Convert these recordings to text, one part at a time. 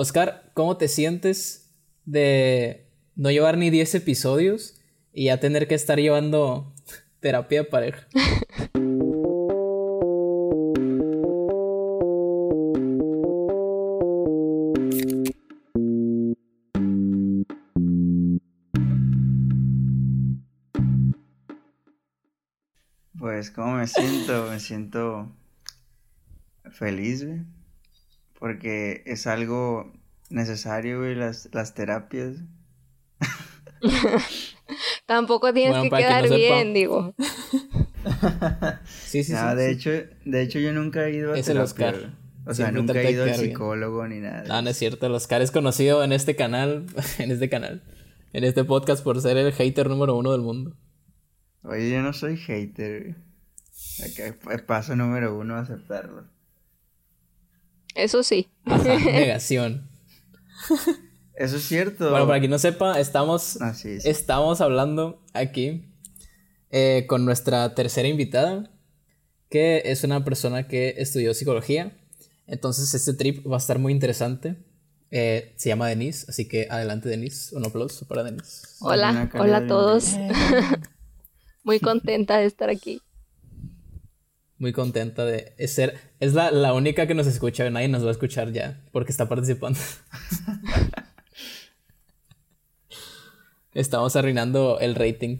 Oscar, ¿cómo te sientes de no llevar ni 10 episodios y ya tener que estar llevando terapia de pareja? Pues, ¿cómo me siento? Me siento feliz, güey. Porque es algo necesario, güey, las, las terapias. Tampoco tienes que quedar bien, digo. sí, sí, sí, de hecho, de hecho yo nunca he ido a es el Oscar. O sea, nunca he ido al psicólogo ni nada. No, no es cierto. El Oscar es conocido en este canal, en este canal, en este podcast por ser el hater número uno del mundo. Oye, yo no soy hater. Acá paso número uno a aceptarlo. Eso sí. negación. Eso es cierto. Bueno, para quien no sepa, estamos, estamos hablando aquí eh, con nuestra tercera invitada, que es una persona que estudió psicología. Entonces este trip va a estar muy interesante. Eh, se llama Denise, así que adelante Denise, un aplauso para Denise. Hola, hola a todos. muy contenta de estar aquí muy contenta de ser. Es la, la única que nos escucha, nadie nos va a escuchar ya, porque está participando. Estamos arruinando el rating.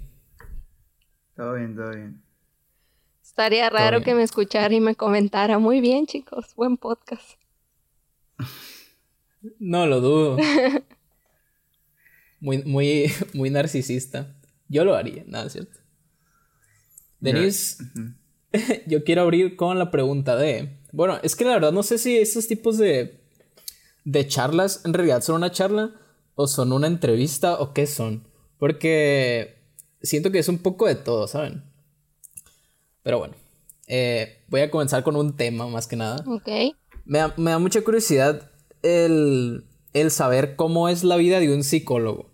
Todo bien, todo bien. Estaría raro que me escuchara y me comentara. Muy bien, chicos, buen podcast. No lo dudo. muy, muy, muy narcisista. Yo lo haría, nada, es cierto. Denise, yo quiero abrir con la pregunta de. Bueno, es que la verdad no sé si estos tipos de. de charlas en realidad son una charla o son una entrevista o qué son. Porque siento que es un poco de todo, ¿saben? Pero bueno. Eh, voy a comenzar con un tema más que nada. Ok. Me da, me da mucha curiosidad el, el saber cómo es la vida de un psicólogo.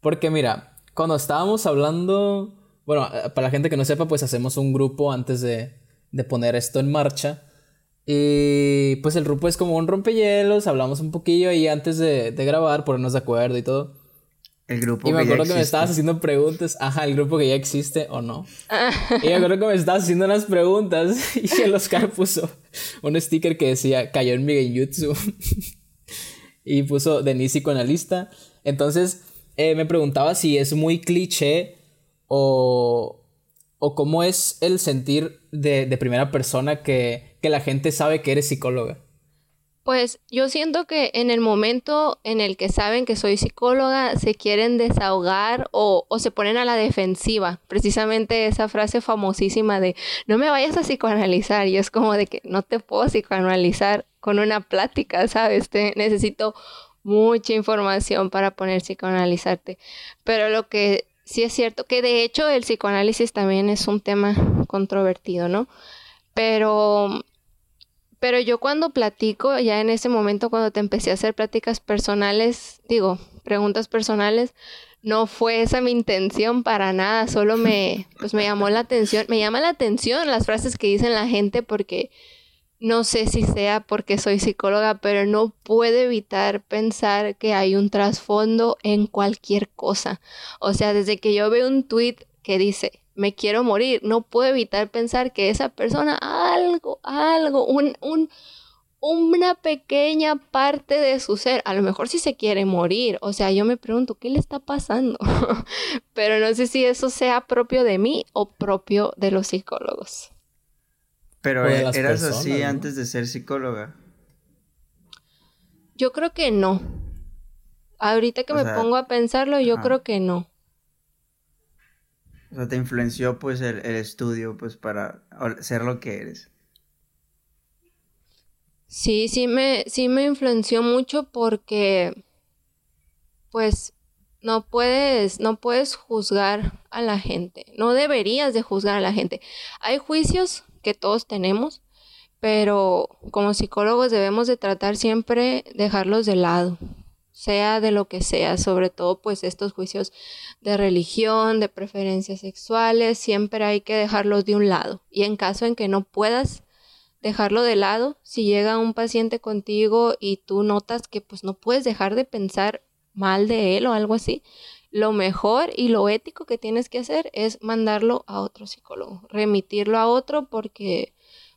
Porque mira, cuando estábamos hablando bueno, eh, para la gente que no sepa, pues hacemos un grupo antes de, poner esto en marcha. Y pues el grupo es como un rompehielos, hablamos un poquillo y antes de, grabar, ponernos de acuerdo y todo. El grupo y me acuerdo que me estabas haciendo preguntas. Ajá, el grupo que ya existe o no. y me acuerdo que me estabas haciendo unas preguntas y el Oscar puso un sticker que decía cayó en mi genjutsu. y puso Denise lista. Entonces eh, me preguntaba si es muy cliché o, o cómo es el sentir de, de primera persona que, que la gente sabe que eres psicóloga? Pues yo siento que en el momento en el que saben que soy psicóloga, se quieren desahogar o, o, se ponen a la defensiva. Precisamente esa frase famosísima de no me vayas a psicoanalizar. Y es como de que no te puedo psicoanalizar con una plática, ¿sabes? Te, necesito mucha información para poner psicoanalizarte. Pero lo que sí es cierto que de hecho el psicoanálisis también es un tema controvertido, ¿no? Pero, pero yo cuando platico, ya en ese momento cuando te empecé a hacer pláticas personales, digo, preguntas personales, no fue esa mi intención para nada, solo me, pues me llamó la atención, me llama la atención las frases que dicen la gente porque no sé si sea porque soy psicóloga, pero no puedo evitar pensar que hay un trasfondo en cualquier cosa. O sea, desde que yo veo un tweet que dice, me quiero morir, no puedo evitar pensar que esa persona algo, algo, un, un, una pequeña parte de su ser, a lo mejor si se quiere morir, o sea, yo me pregunto, ¿qué le está pasando? pero no sé si eso sea propio de mí o propio de los psicólogos. Pero e-, eras así antes de ser psicóloga. Yo creo que no. Ahorita que me pongo a pensarlo, yo creo que no. O sea, te influenció pues el, estudio pues para ser lo que eres. Sí, sí me, sí me influenció mucho porque pues no puedes, no puedes juzgar a la gente. No deberías de juzgar a la gente. Hay juicios que todos tenemos, pero como psicólogos debemos de tratar siempre dejarlos de lado, sea de lo que sea, sobre todo pues estos juicios de religión, de preferencias sexuales, siempre hay que dejarlos de un lado. Y en caso en que no puedas dejarlo de lado. Si llega un paciente contigo y tú notas que pues no puedes dejar de pensar mal de él o algo así, lo mejor y lo ético que tienes que hacer es mandarlo a otro psicólogo, remitirlo a otro porque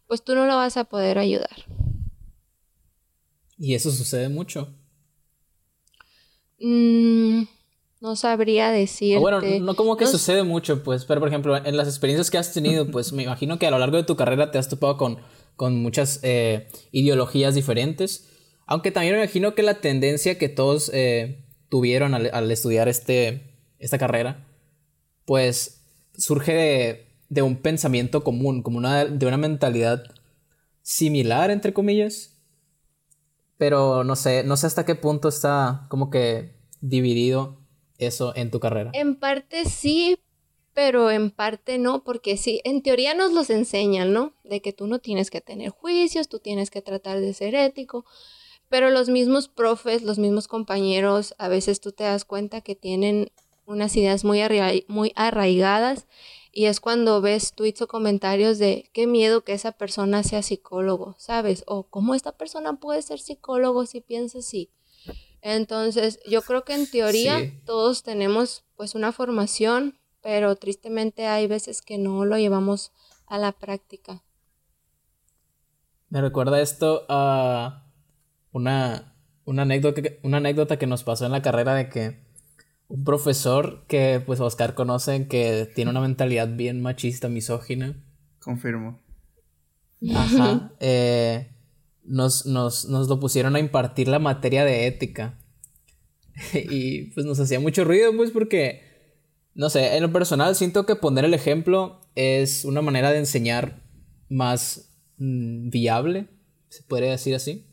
pues tú no lo vas a poder ayudar. ¿Y eso sucede mucho? Mm, no sabría decir. Bueno, no como que sucede mucho, pues, pero por ejemplo, en las experiencias que has tenido, pues me imagino que a lo largo de tu carrera te has topado con, con muchas eh, ideologías diferentes. Aunque también me imagino que la tendencia que todos eh, tuvieron al, estudiar este, esta carrera, pues surge de, un pensamiento común, como una, de una mentalidad similar, entre comillas. Pero no sé, no sé hasta qué punto está como que dividido eso en tu carrera. En parte sí, pero en parte no, porque sí, en teoría nos los enseñan, ¿no? De que tú no tienes que tener juicios, tú tienes que tratar de ser ético, pero los mismos profes, los mismos compañeros, a veces tú te das cuenta que tienen unas ideas muy, muy arraigadas y es cuando ves tweets o comentarios de qué miedo que esa persona sea psicólogo, ¿sabes? O cómo esta persona puede ser psicólogo si piensa así. Entonces, yo creo que en teoría todos tenemos pues una formación, pero tristemente hay veces que no lo llevamos a la práctica. Me recuerda esto a una, una, anécdota, una anécdota que nos pasó en la carrera de que un profesor que pues Oscar conoce que tiene una mentalidad bien machista, misógina. Confirmo. Ajá. Eh, nos, nos, nos lo pusieron a impartir la materia de ética. y pues nos hacía mucho ruido, pues porque, no sé, en lo personal siento que poner el ejemplo es una manera de enseñar más mm, viable, se podría decir así.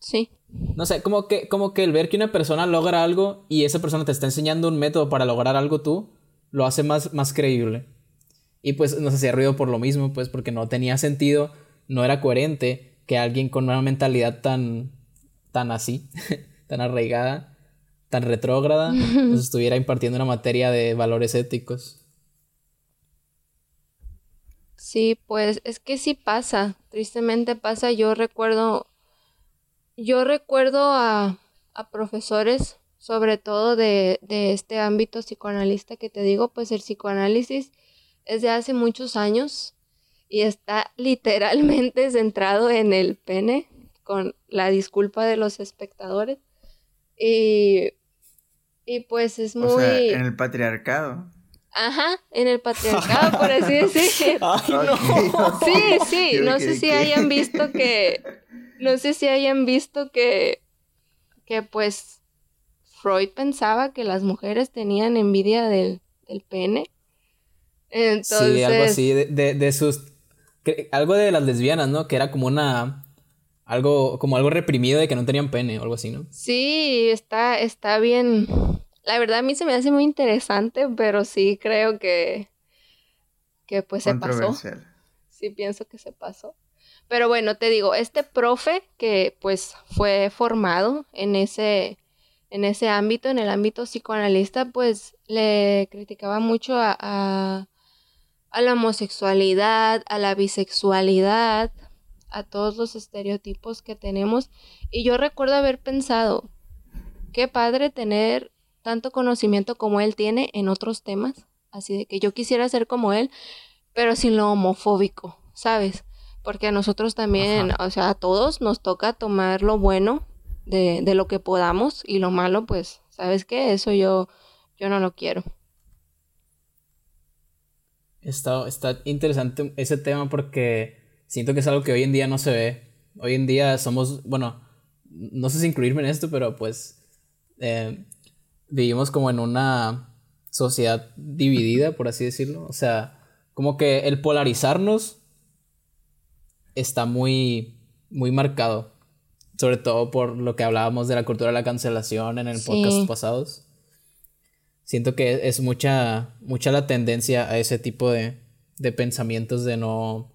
Sí. No sé, como que, como que el ver que una persona logra algo y esa persona te está enseñando un método para lograr algo tú, lo hace más, más creíble. Y pues nos hacía ruido por lo mismo, pues porque no tenía sentido, no era coherente que alguien con una mentalidad tan, tan así, tan arraigada, tan retrógrada, nos estuviera impartiendo una materia de valores éticos. Sí, pues es que sí pasa, tristemente pasa. Yo recuerdo yo recuerdo a, profesores, sobre todo de, este ámbito psicoanalista que te digo, pues el psicoanálisis es de hace muchos años y está literalmente centrado en el pene, con la disculpa de los espectadores. Y, y pues es muy... O en el patriarcado. Ajá, en el patriarcado, por así decirlo. Sí, sí, no sé si hayan visto que no sé si hayan visto que, que pues Freud pensaba que las mujeres tenían envidia del, pene. Entonces... Sí, algo así, de, de, sus... algo de las lesbianas, ¿no? Que era como una... Algo, como algo reprimido de que no tenían pene o algo así, ¿no? Sí, está, está bien. La verdad a mí se me hace muy interesante, pero sí creo que, que pues se pasó. Sí pienso que se pasó. Pero bueno, te digo, este profe que pues fue formado en ese, en ese ámbito, en el ámbito psicoanalista, pues le criticaba mucho a, a, la homosexualidad, a la bisexualidad, a todos los estereotipos que tenemos. Y yo recuerdo haber pensado, qué padre tener tanto conocimiento como él tiene en otros temas. Así de que yo quisiera ser como él, pero sin lo homofóbico, ¿sabes? Porque a nosotros también, o sea, a todos nos toca tomar lo bueno de, de, lo que podamos y lo malo, pues, ¿sabes qué? Eso yo, yo no lo quiero. Está, está interesante ese tema porque siento que es algo que hoy en día no se ve. Hoy en día somos, bueno, no sé si incluirme en esto, pero pues eh, vivimos como en una sociedad dividida, por así decirlo. O sea, como que el polarizarnos está muy, muy marcado. Sobre todo por lo que hablábamos de la cultura de la cancelación en el podcast pasados. Siento que es mucha, mucha la tendencia a ese tipo de, de pensamientos de no...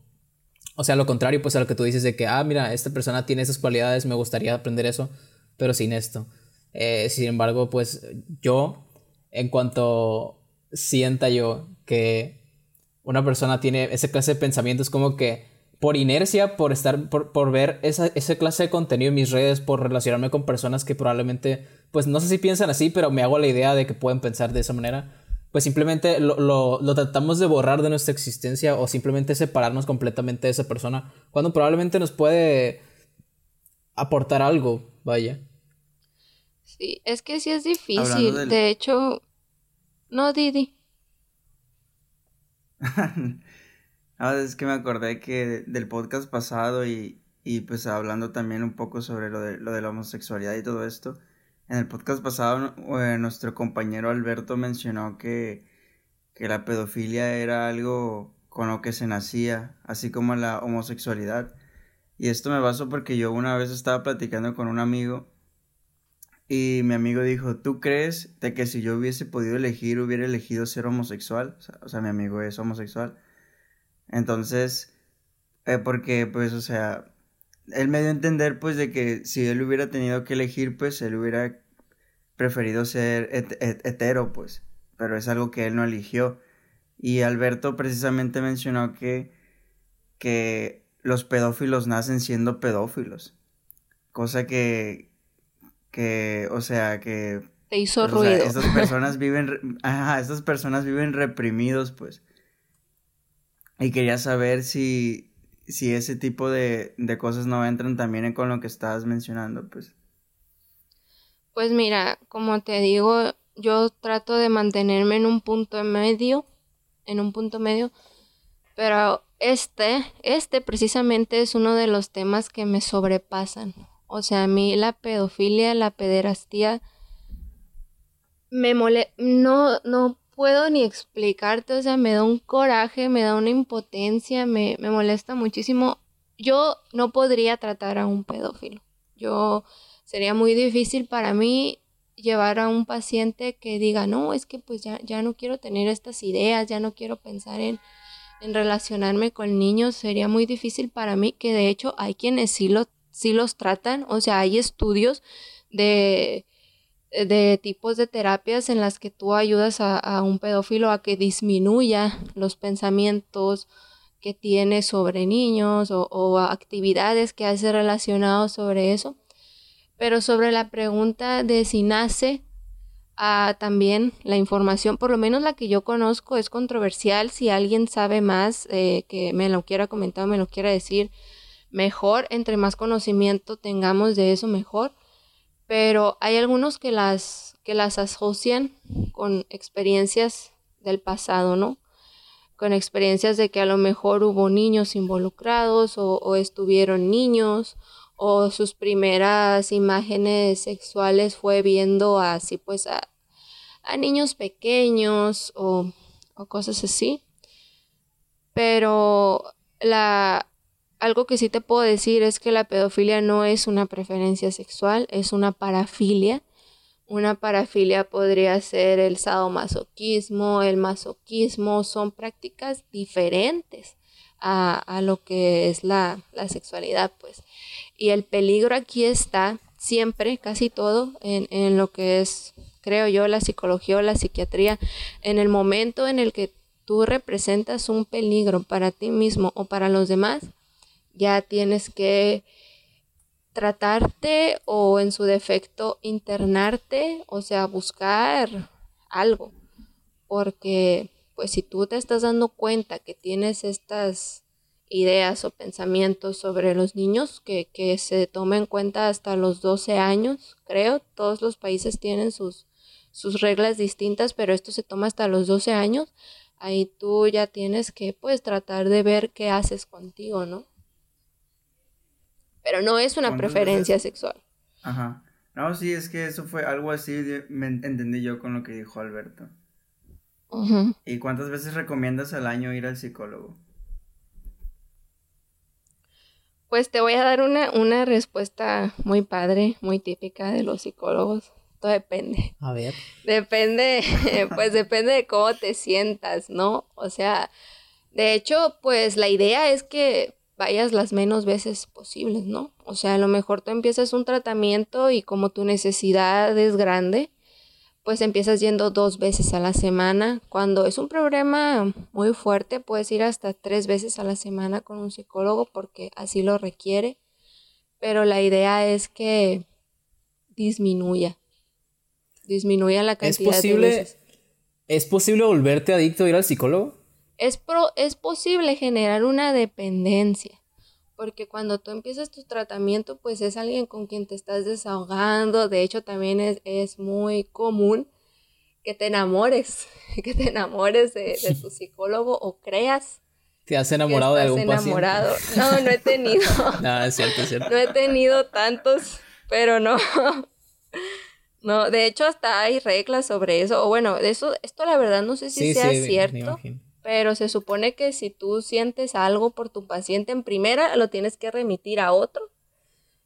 O sea, lo contrario, pues a lo que tú dices de que, ah, mira, esta persona tiene esas cualidades, me gustaría aprender eso, pero sin esto. Eh, sin embargo, pues yo, en cuanto sienta yo que una persona tiene ese clase de pensamientos, como que por inercia, por estar, por, por ver esa, esa, clase de contenido en mis redes, por relacionarme con personas que probablemente, pues no sé si piensan así, pero me hago la idea de que pueden pensar de esa manera, pues simplemente lo, lo, lo tratamos de borrar de nuestra existencia o simplemente separarnos completamente de esa persona, cuando probablemente nos puede aportar algo, vaya. Sí, es que sí es difícil. De hecho, no, Didi. ah, es que me acordé que del podcast pasado y, y pues hablando también un poco sobre lo de, lo de la homosexualidad y todo esto. En el podcast pasado eh, nuestro compañero Alberto mencionó que, que la pedofilia era algo con lo que se nacía, así como la homosexualidad. Y esto me basó porque yo una vez estaba platicando con un amigo y mi amigo dijo, ¿tú crees de que si yo hubiese podido elegir, hubiera elegido ser homosexual? O sea, mi amigo es homosexual. Entonces, eh, porque pues, o sea, él me dio a entender pues de que si él hubiera tenido que elegir, pues él hubiera preferido ser hetero, pues, pero es algo que él no eligió. Y Alberto precisamente mencionó que, que los pedófilos nacen siendo pedófilos. Cosa que, que, o sea, que... Te hizo ruido. estas personas viven, ajá, estas personas viven reprimidos, pues. Y quería saber si, si ese tipo de, de cosas no entran también con lo que estabas mencionando, pues. Pues mira, como te digo, yo trato de mantenerme en un punto medio, en un punto medio, pero este, este precisamente es uno de los temas que me sobrepasan. O sea, a mí la pedofilia, la pederastía, me mole no, no puedo ni explicarte, o sea, me da un coraje, me da una impotencia, me, me molesta muchísimo. Yo no podría tratar a un pedófilo. Yo sería muy difícil para mí llevar a un paciente que diga, no, es que pues ya, ya no quiero tener estas ideas, ya no quiero pensar en, en relacionarme con niños sería muy difícil para mí, que de hecho hay quienes sí, lo, sí los tratan, o sea, hay estudios de, de tipos de terapias en las que tú ayudas a, un pedófilo a que disminuya los pensamientos que tiene sobre niños o, o actividades que hace relacionados sobre eso. Pero sobre la pregunta de si nace también la información, por lo menos la que yo conozco, es controversial. Si alguien sabe más, eh, que me lo quiera comentar o me lo quiera decir, mejor. Entre más conocimiento tengamos de eso, mejor. Pero hay algunos que las, que las asocian con experiencias del pasado, ¿no? Con experiencias de que a lo mejor hubo niños involucrados o, estuvieron niños o sus primeras imágenes sexuales fue viendo así pues a, niños pequeños o, cosas así. Pero la algo que sí te puedo decir es que la pedofilia no es una preferencia sexual, es una parafilia. Una parafilia podría ser el sadomasoquismo, el masoquismo, son prácticas diferentes a, a lo que es la, la sexualidad, pues. Y el peligro aquí está siempre, casi todo, en, en lo que es, creo yo, la psicología o la psiquiatría. En el momento en el que tú representas un peligro para ti mismo o para los demás, ya tienes que tratarte o en su defecto internarte, o sea, buscar algo. Porque pues si tú te estás dando cuenta que tienes estas ideas o pensamientos sobre los niños que, que se toma en cuenta hasta los 12 años, creo. Todos los países tienen sus, sus reglas distintas, pero esto se toma hasta los 12 años. Ahí tú ya tienes que pues tratar de ver qué haces contigo, ¿no? Pero no es una preferencia sexual. Ajá. No, sí, es que eso fue algo así, me entendí yo con lo que dijo Alberto. ¿Y cuántas veces recomiendas al año ir al psicólogo? Pues te voy a dar una, una respuesta muy padre, muy típica de los psicólogos. Todo depende. A ver. Depende, pues depende de cómo te sientas, ¿no? O sea, de hecho, pues la idea es que vayas las menos veces posibles, ¿no? O sea, a lo mejor tú empiezas un tratamiento y como tu necesidad es grande, pues empiezas yendo dos veces a la semana. Cuando es un problema muy fuerte, puedes ir hasta tres veces a la semana con un psicólogo porque así lo requiere. Pero la idea es que disminuya. Disminuya la cantidad ¿Es posible, de veces. ¿Es posible volverte adicto a ir al psicólogo? Es, es posible generar una dependencia. Porque cuando tú empiezas tu tratamiento, pues es alguien con quien te estás desahogando. De hecho, también es, es muy común que te enamores, que te enamores de, tu psicólogo o creas. ¿Te has enamorado de algún enamorado. paciente? No, no he tenido. no, es cierto, es cierto. No he tenido tantos, pero no. No, de hecho hasta hay reglas sobre eso. O bueno, eso, esto la verdad no sé si sea cierto. Pero se supone que si tú sientes algo por tu paciente en primera, lo tienes que remitir a otro.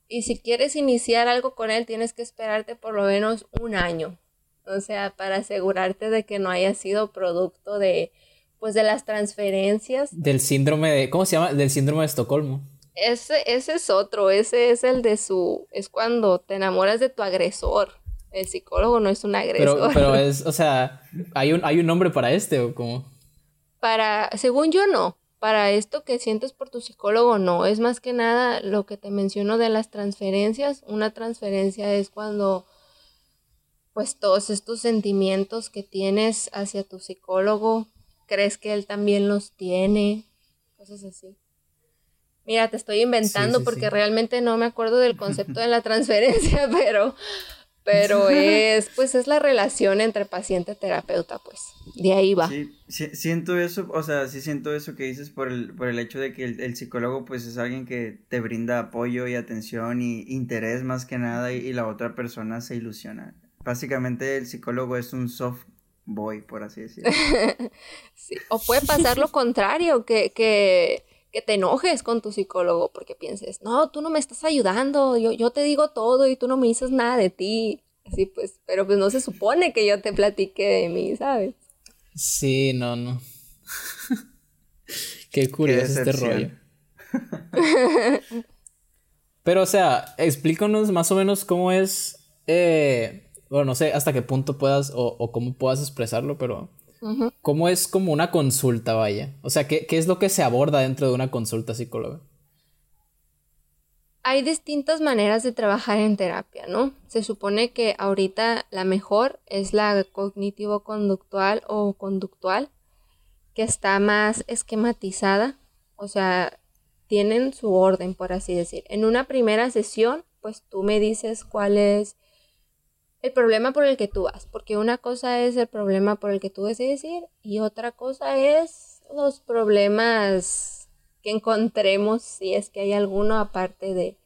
Y si quieres iniciar algo con él, tienes que esperarte por lo menos un año. O sea, para asegurarte de que no haya sido producto de, pues, de las transferencias. Del síndrome de, ¿cómo se llama? Del síndrome de Estocolmo. Ese, ese es otro, ese es el de su, es cuando te enamoras de tu agresor. El psicólogo no es un agresor. Pero, pero es, o sea, ¿hay un, ¿hay un nombre para este o cómo? Para, según yo no, para esto que sientes por tu psicólogo no, es más que nada lo que te menciono de las transferencias. Una transferencia es cuando pues todos estos sentimientos que tienes hacia tu psicólogo, crees que él también los tiene, cosas así. Mira, te estoy inventando porque realmente no me acuerdo del concepto de la transferencia, pero pero es, pues es la relación entre paciente-terapeuta, pues, de ahí va. Sí, siento eso, o sea, sí siento eso que dices por el, por el hecho de que el, psicólogo, pues, es alguien que te brinda apoyo y atención y interés más que nada y, la otra persona se ilusiona. Básicamente el psicólogo es un soft boy, por así decirlo. sí. O puede pasar lo contrario, que, que que te enojes con tu psicólogo porque pienses, no, tú no me estás ayudando, yo, yo te digo todo y tú no me dices nada de ti. Así pues, pero pues no se supone que yo te platique de mí, ¿sabes? Sí, no, no. Qué curioso este rollo. pero, o sea, explícanos más o menos cómo es, eh, bueno, no sé hasta qué punto puedas o, o cómo puedas expresarlo, pero ¿Cómo es como una consulta, vaya? O sea, ¿qué, es lo que se aborda dentro de una consulta psicóloga? Hay distintas maneras de trabajar en terapia, ¿no? Se supone que ahorita la mejor es la cognitivo-conductual o conductual, que está más esquematizada, o sea, tienen su orden, por así decir. En una primera sesión, pues tú me dices cuál es el problema por el que tú vas, porque una cosa es el problema por el que tú decides ir y otra cosa es los problemas que encontremos, si es que hay alguno aparte de,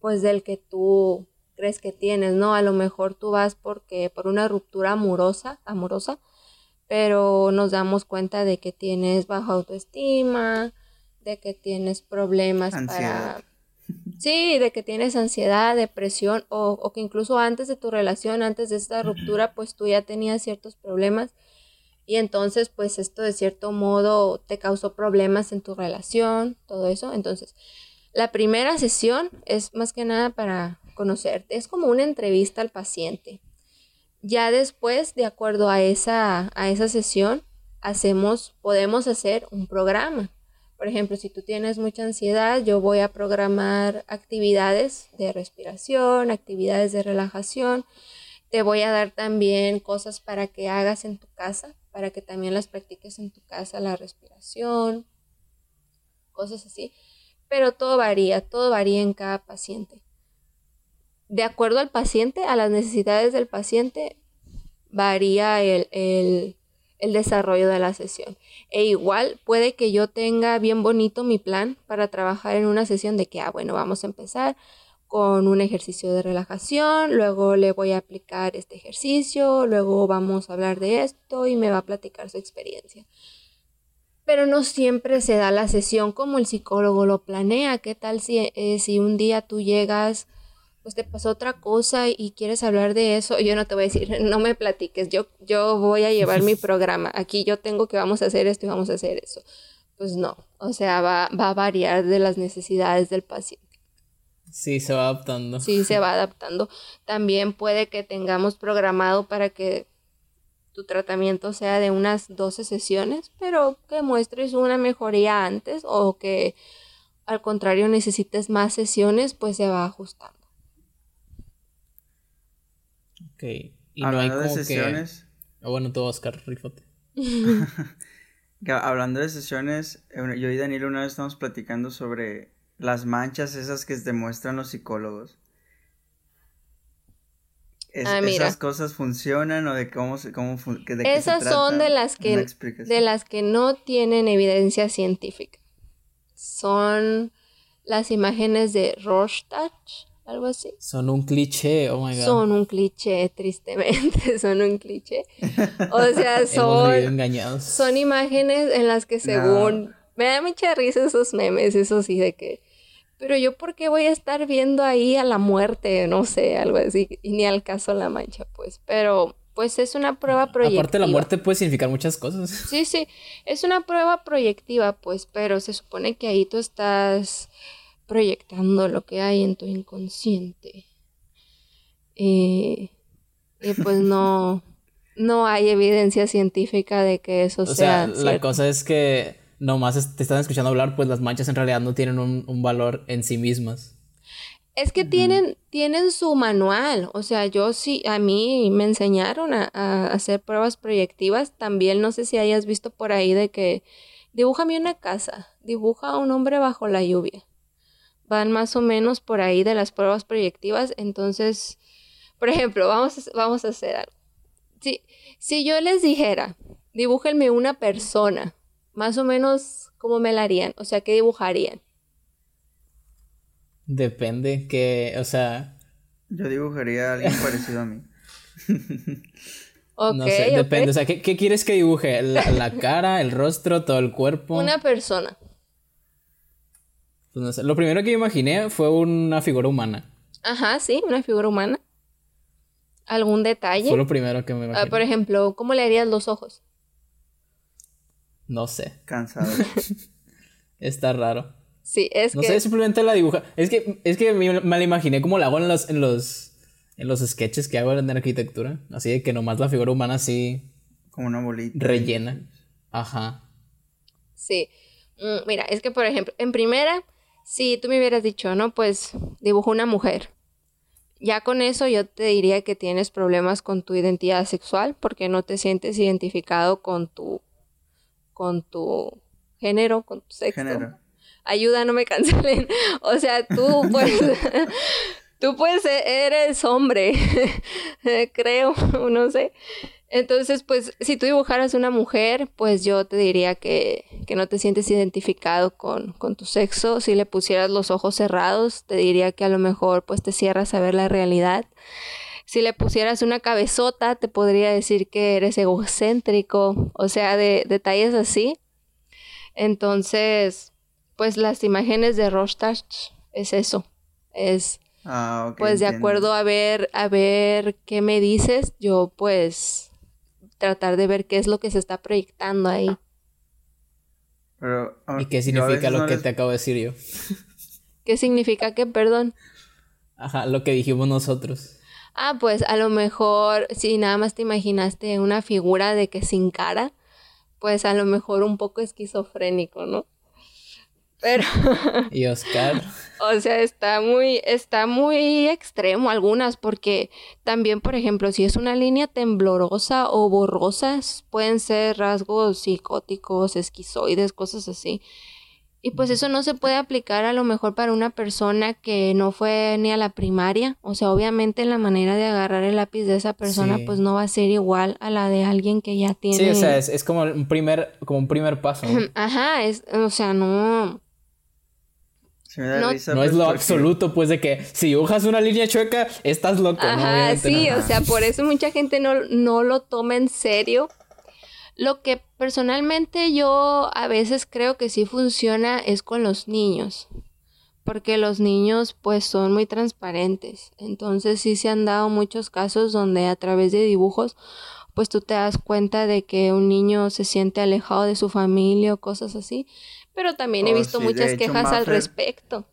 pues del que tú crees que tienes, ¿no? A lo mejor tú vas porque por una ruptura amorosa, amorosa, pero nos damos cuenta de que tienes baja autoestima, de que tienes problemas para Sí, de que tienes ansiedad, depresión o, que incluso antes de tu relación, antes de esta ruptura, pues tú ya tenías ciertos problemas y entonces pues esto de cierto modo te causó problemas en tu relación, todo eso. Entonces, la primera sesión es más que nada para conocerte, es como una entrevista al paciente. Ya después, de acuerdo a esa, a esa sesión, hacemos, podemos hacer un programa por ejemplo, si tú tienes mucha ansiedad, yo voy a programar actividades de respiración, actividades de relajación. Te voy a dar también cosas para que hagas en tu casa, para que también las practiques en tu casa, la respiración, cosas así. Pero todo varía, todo varía en cada paciente. De acuerdo al paciente, a las necesidades del paciente, varía el, el el desarrollo de la sesión. E igual puede que yo tenga bien bonito mi plan para trabajar en una sesión de que, ah, bueno, vamos a empezar con un ejercicio de relajación, luego le voy a aplicar este ejercicio, luego vamos a hablar de esto y me va a platicar su experiencia. Pero no siempre se da la sesión como el psicólogo lo planea. ¿Qué tal si, eh, si un día tú llegas pues te pasó otra cosa y quieres hablar de eso, yo no te voy a decir, no me platiques, yo, yo voy a llevar mi programa, aquí yo tengo que vamos a hacer esto y vamos a hacer eso. Pues no, o sea, va, va a variar de las necesidades del paciente. Sí, se va adaptando. Sí, se va adaptando. También puede que tengamos programado para que tu tratamiento sea de unas 12 sesiones, pero que muestres una mejoría antes o que al contrario necesites más sesiones, pues se va ajustando. Ok. Y no hay como de sesiones. Que... bueno, todo Oscar, rifote. Hablando de sesiones, eh, yo y Daniel una vez estamos platicando sobre las manchas esas que demuestran los psicólogos. Ah, ¿Esas cosas funcionan o de cómo, cómo de Esas son de las que de las que no tienen evidencia científica. Son las imágenes de Rorschach, algo así. Son un cliché, oh my god. Son un cliché, tristemente, son un cliché. O sea, son son imágenes en las que según me da mucha risa esos memes, eso sí de que pero yo por qué voy a estar viendo ahí a la muerte, no sé, algo así, y ni al caso la mancha, pues, pero pues es una prueba proyectiva. Aparte la muerte puede significar muchas cosas. Sí, sí, es una prueba proyectiva, pues, pero se supone que ahí tú estás proyectando lo que hay en tu inconsciente. Y, y pues no, no hay evidencia científica de que eso sea. O sea, la cosa es que nomás te están escuchando hablar, pues las manchas en realidad no tienen un, valor en sí mismas. Es que tienen, tienen su manual. O sea, yo sí, a mí me enseñaron a, hacer pruebas proyectivas. También no sé si hayas visto por ahí de que dibújame una casa, dibuja a un hombre bajo la lluvia. Van más o menos por ahí de las pruebas proyectivas. Entonces, por ejemplo, vamos, vamos a hacer algo. Si, si yo les dijera, dibújenme una persona más o menos, ¿cómo me la harían? O sea, ¿qué dibujarían? Depende, que, o sea... Yo dibujaría a alguien parecido a mí. no sé, depende. O sea, ¿qué, quieres que dibuje? ¿La, cara, el rostro, todo el cuerpo? Una persona. Pues no sé. Lo primero que imaginé fue una figura humana. Ajá, sí, una figura humana. ¿Algún detalle? Fue lo primero que me ah, imaginé. por ejemplo, ¿cómo le harías los ojos? No sé. Cansado. Está raro. Sí, es que. No sé, simplemente la dibuja. Es que, es que me, la imaginé como la hago en los, en los. En los sketches que hago en arquitectura. Así de que nomás la figura humana así. Como una bolita. Rellena. Ajá. Sí. Mm, mira, es que por ejemplo, en primera, si tú me hubieras dicho, no, pues dibujo una mujer. Ya con eso yo te diría que tienes problemas con tu identidad sexual porque no te sientes identificado con tu con tu género, con tu sexo. Género. Ayuda, no me cancelen. O sea, tú pues, tú pues eres hombre, creo, no sé. Entonces, pues, si tú dibujaras una mujer, pues yo te diría que, que no te sientes identificado con, con, tu sexo. Si le pusieras los ojos cerrados, te diría que a lo mejor pues te cierras a ver la realidad. Si le pusieras una cabezota, te podría decir que eres egocéntrico, o sea, de detalles así. Entonces, pues las imágenes de Rostach es eso, es ah, pues de acuerdo a ver a ver qué me dices, yo pues tratar de ver qué es lo que se está proyectando ahí. Pero, ah, ¿Y qué significa lo que te acabo de decir yo? ¿Qué significa que, perdón? Ajá, lo que dijimos nosotros. Ah, pues a lo mejor si nada más te imaginaste una figura de que sin cara, pues a lo mejor un poco esquizofrénico, ¿no? Pero y Oscar. o sea, está muy está muy extremo algunas porque también, por ejemplo, si es una línea temblorosa o borrosa, pueden ser rasgos psicóticos, esquizoides, cosas así. Y pues eso no se puede aplicar a lo mejor para una persona que no fue ni a la primaria. O sea, obviamente la manera de agarrar el lápiz de esa persona pues no va a ser igual a la de alguien que ya tiene... Sí, o sea, es, como, un primer, como un primer paso. Ajá, es, o sea, no... no, es pues, lo absoluto, pues, de que si dibujas una línea chueca, estás loco. Ajá, sí, o sea, por eso mucha gente no, no lo toma en serio lo que personalmente yo a veces creo que sí funciona es con los niños, porque los niños pues son muy transparentes. Entonces sí se han dado muchos casos donde a través de dibujos pues tú te das cuenta de que un niño se siente alejado de su familia o cosas así. Pero también he oh, visto muchas quejas al respecto.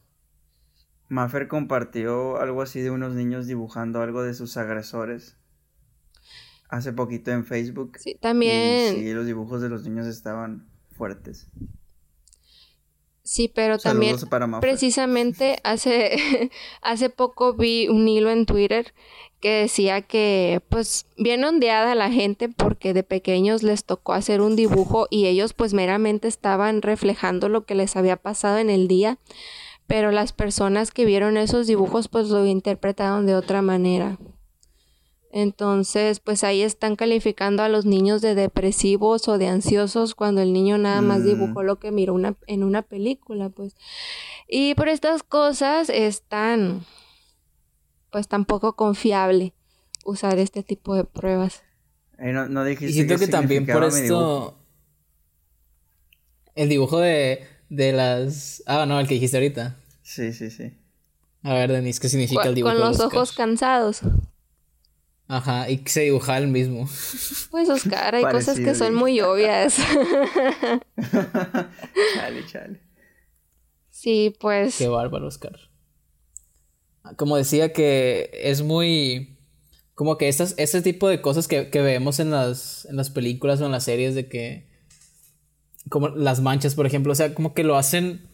Maffer compartió algo así de unos niños dibujando algo de sus agresores. Hace poquito en Facebook. Sí, también. Y sí, los dibujos de los niños estaban fuertes. Sí, pero también precisamente hace, hace poco vi un hilo en Twitter que decía que pues bien ondeada la gente porque de pequeños les tocó hacer un dibujo y ellos pues meramente estaban reflejando lo que les había pasado en el día, pero las personas que vieron esos dibujos pues lo interpretaron de otra manera. Entonces, pues ahí están calificando a los niños de depresivos o de ansiosos cuando el niño nada más mm. dibujó lo que miró una, en una película, pues. Y por estas cosas están pues tampoco confiable usar este tipo de pruebas. no, y siento que, también por esto el dibujo de, de las... Ah, no, el que dijiste ahorita. Sí, sí, sí. A ver, Denis, ¿qué significa el dibujo? Con los ojos cansados. Ajá, y se dibuja el mismo. Pues Oscar, hay cosas que son muy obvias. chale, chale. Sí, pues. Qué bárbaro, Oscar como decía que es muy como que estas, este tipo de cosas que, que vemos en las, en las películas o en las series de que como las manchas por ejemplo o sea como que lo hacen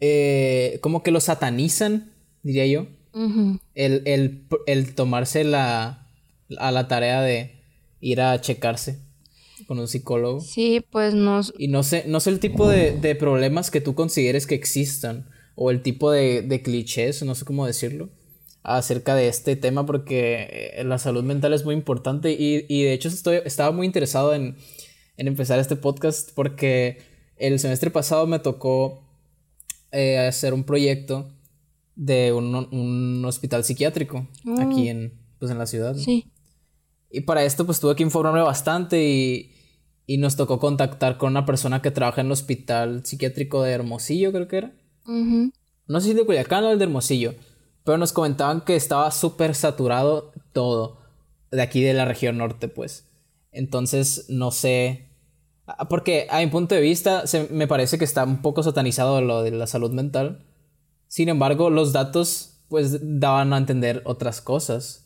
eh, como que lo satanizan diría yo el, el, el, tomarse la a la tarea de ir a checarse con un psicólogo. Sí pues no y no sé no sé el tipo de, de problemas que tú consideres que existan o el tipo de, de clichés, no sé cómo decirlo, acerca de este tema porque eh, la salud mental es muy importante y, y de hecho estoy, estaba muy interesado en, en, empezar este podcast porque el semestre pasado me tocó eh, hacer un proyecto de un, un hospital psiquiátrico aquí mm. en, pues, en la ciudad. Sí. Y para esto pues tuve que informarme bastante y, y nos tocó contactar con una persona que trabaja en el hospital psiquiátrico de Hermosillo, creo que era. No sé si de Culiacán o el de Hermosillo. Pero nos comentaban que estaba súper saturado todo. De aquí de la región norte, pues. Entonces, no sé. Ah, porque a mi punto de vista, se, me parece que está un poco satanizado lo de la salud mental. Sin embargo, los datos, pues, daban a entender otras cosas.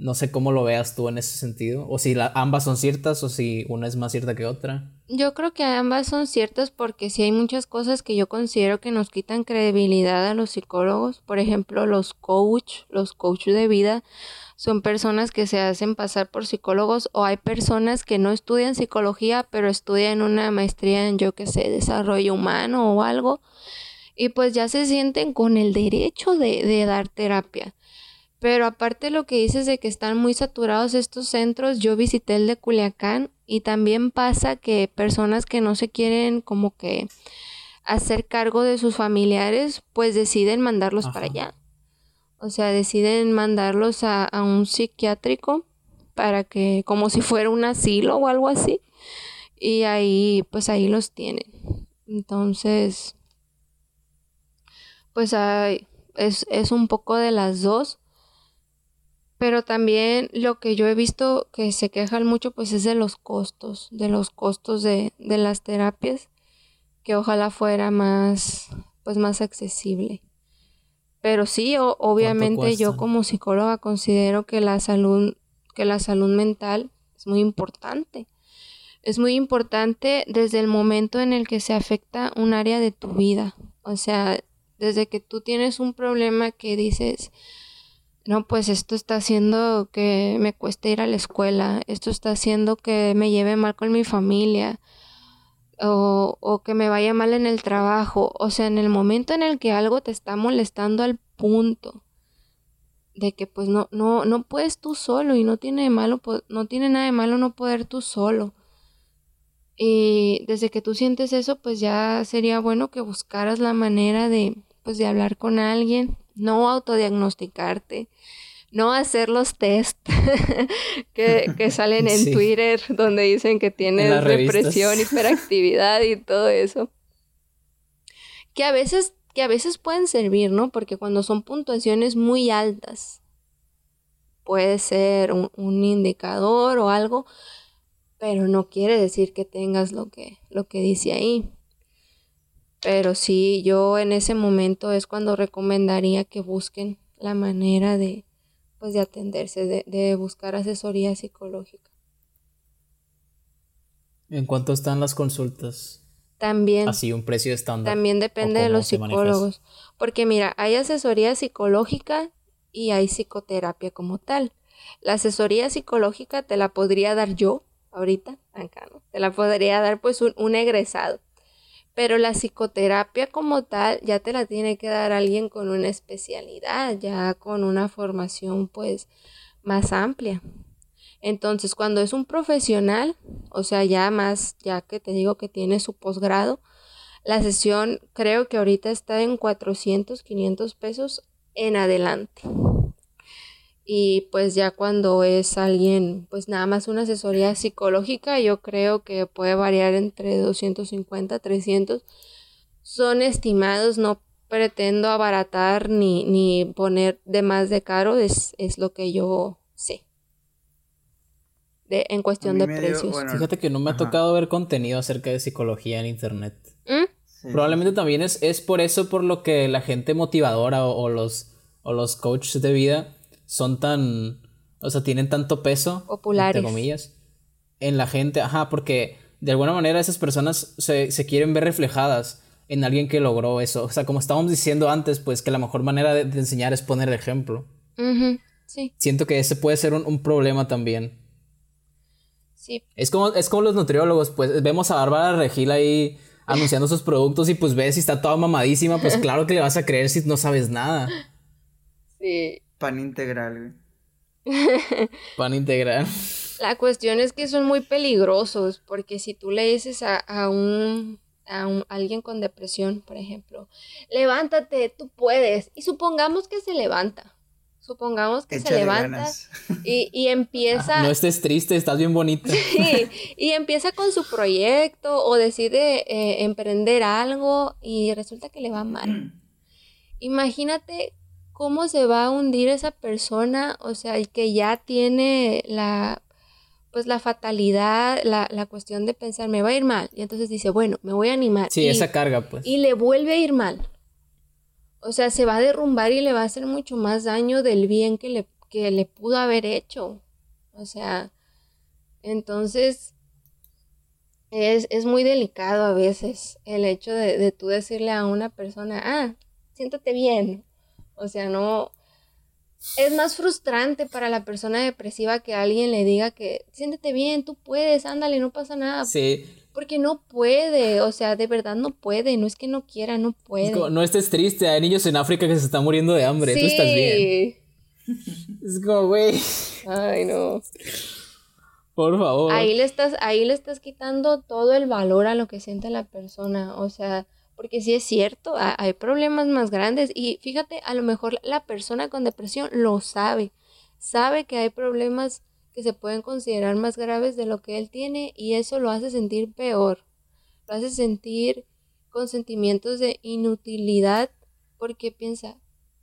No sé cómo lo veas tú en ese sentido, o si ambas son ciertas o si una es más cierta que otra. Yo creo que ambas son ciertas porque sí hay muchas cosas que yo considero que nos quitan credibilidad a los psicólogos. Por ejemplo, los coach, los coach de vida son personas que se hacen pasar por psicólogos o hay personas que no estudian psicología pero estudian una maestría en yo que sé, desarrollo humano o algo y pues ya se sienten con el derecho de, de dar terapia. Pero aparte lo que dices de que están muy saturados estos centros, yo visité el de Culiacán y también pasa que personas que no se quieren como que hacer cargo de sus familiares, pues deciden mandarlos para allá. O sea, deciden mandarlos a, a, un psiquiátrico para que, como si fuera un asilo o algo así. Y ahí, pues ahí los tienen. Entonces, pues hay, es, es un poco de las dos. Pero también lo que yo he visto que se quejan mucho pues es de los costos, de los costos de, de las terapias, que ojalá fuera más, pues más accesible. Pero sí, obviamente yo como psicóloga considero que la salud, que la salud mental es muy importante. Es muy importante desde el momento en el que se afecta un área de tu vida. O sea, desde que tú tienes un problema que dices, no, pues esto está haciendo que me cueste ir a la escuela, esto está haciendo que me lleve mal con mi familia o, o que me vaya mal en el trabajo. O sea, en el momento en el que algo te está molestando al punto de que pues no, no, no puedes tú solo y no tiene, malo, no tiene nada de malo no poder tú solo. Y desde que tú sientes eso, pues ya sería bueno que buscaras la manera de, pues de hablar con alguien, no autodiagnosticarte, no hacer los test que, salen en Twitter donde dicen que tienes depresión, hiperactividad y todo eso. Que a veces, que a veces pueden servir, ¿no? Porque cuando son puntuaciones muy altas, puede ser un, un indicador o algo, pero no quiere decir que tengas lo que, lo que dice ahí. Pero sí, yo en ese momento es cuando recomendaría que busquen la manera de, pues, de atenderse, de, de buscar asesoría psicológica. ¿En cuánto están las consultas? También. Así, un precio estándar. También depende de los psicólogos. Porque mira, hay asesoría psicológica y hay psicoterapia como tal. La asesoría psicológica te la podría dar yo ahorita, acá, ¿no? Te la podría dar pues un, un egresado. Pero la psicoterapia como tal ya te la tiene que dar alguien con una especialidad, ya con una formación pues más amplia. Entonces, cuando es un profesional, o sea, ya más, ya que te digo que tiene su posgrado, la sesión creo que ahorita está en 400, 500 pesos en adelante. Y pues ya cuando es alguien, pues nada más una asesoría psicológica, yo creo que puede variar entre 250, 300. Son estimados, no pretendo abaratar ni, ni poner de más de caro, es, es lo que yo sé en cuestión de precios. Fíjate que no me ha tocado ver contenido acerca de psicología en internet. ¿Mm? Probablemente también es, es por eso por lo que la gente motivadora o, los, o los coaches de vida son tan, o sea, tienen tanto peso, populares, entre comillas, en la gente, ajá, porque de alguna manera esas personas se, se quieren ver reflejadas en alguien que logró eso. O sea, como estábamos diciendo antes, pues que la mejor manera de, enseñar es poner ejemplo. Sí. Siento que ese puede ser un, un problema también. Es como, es como los nutriólogos, pues vemos a Bárbara Regil ahí anunciando sus productos y pues ves si está toda mamadísima, pues claro que le vas a creer si no sabes nada. Sí. Pan integral, Pan integral. La cuestión es que son muy peligrosos, porque si tú le dices a, a un a un, alguien con depresión, por ejemplo, levántate, tú puedes, y supongamos que se levanta, supongamos que se levanta y, empieza... No estés triste, estás bien bonita. Sí, y empieza con su proyecto o decide eh, emprender algo y resulta que le va mal. Imagínate cómo se va a hundir esa persona, o sea, que ya tiene la pues la fatalidad, la, la, cuestión de pensar, me va a ir mal. Y entonces dice, bueno, me voy a animar. Sí, esa carga, pues. Y le vuelve a ir mal. O sea, se va a derrumbar y le va a hacer mucho más daño del bien que le, que le pudo haber hecho. O sea, entonces es, es muy delicado a veces el hecho de, de tú decirle a una persona, ah, siéntate bien. O sea, no, es más frustrante para la persona depresiva que alguien le diga que siéntete bien, tú puedes, ándale, no pasa nada. Sí, porque no puede, o sea, de verdad no puede, no es que no quiera, no puede. no estés triste, hay niños en África que se están muriendo de hambre, tú estás bien. Es como, güey. Ay, no. Por favor. Ahí le estás, ahí le estás quitando todo el valor a lo que siente la persona, o sea, porque sí es cierto, hay problemas más grandes y fíjate, a lo mejor la persona con depresión lo sabe, sabe que hay problemas que se pueden considerar más graves de lo que él tiene y eso lo hace sentir peor. Lo hace sentir con sentimientos de inutilidad porque piensa,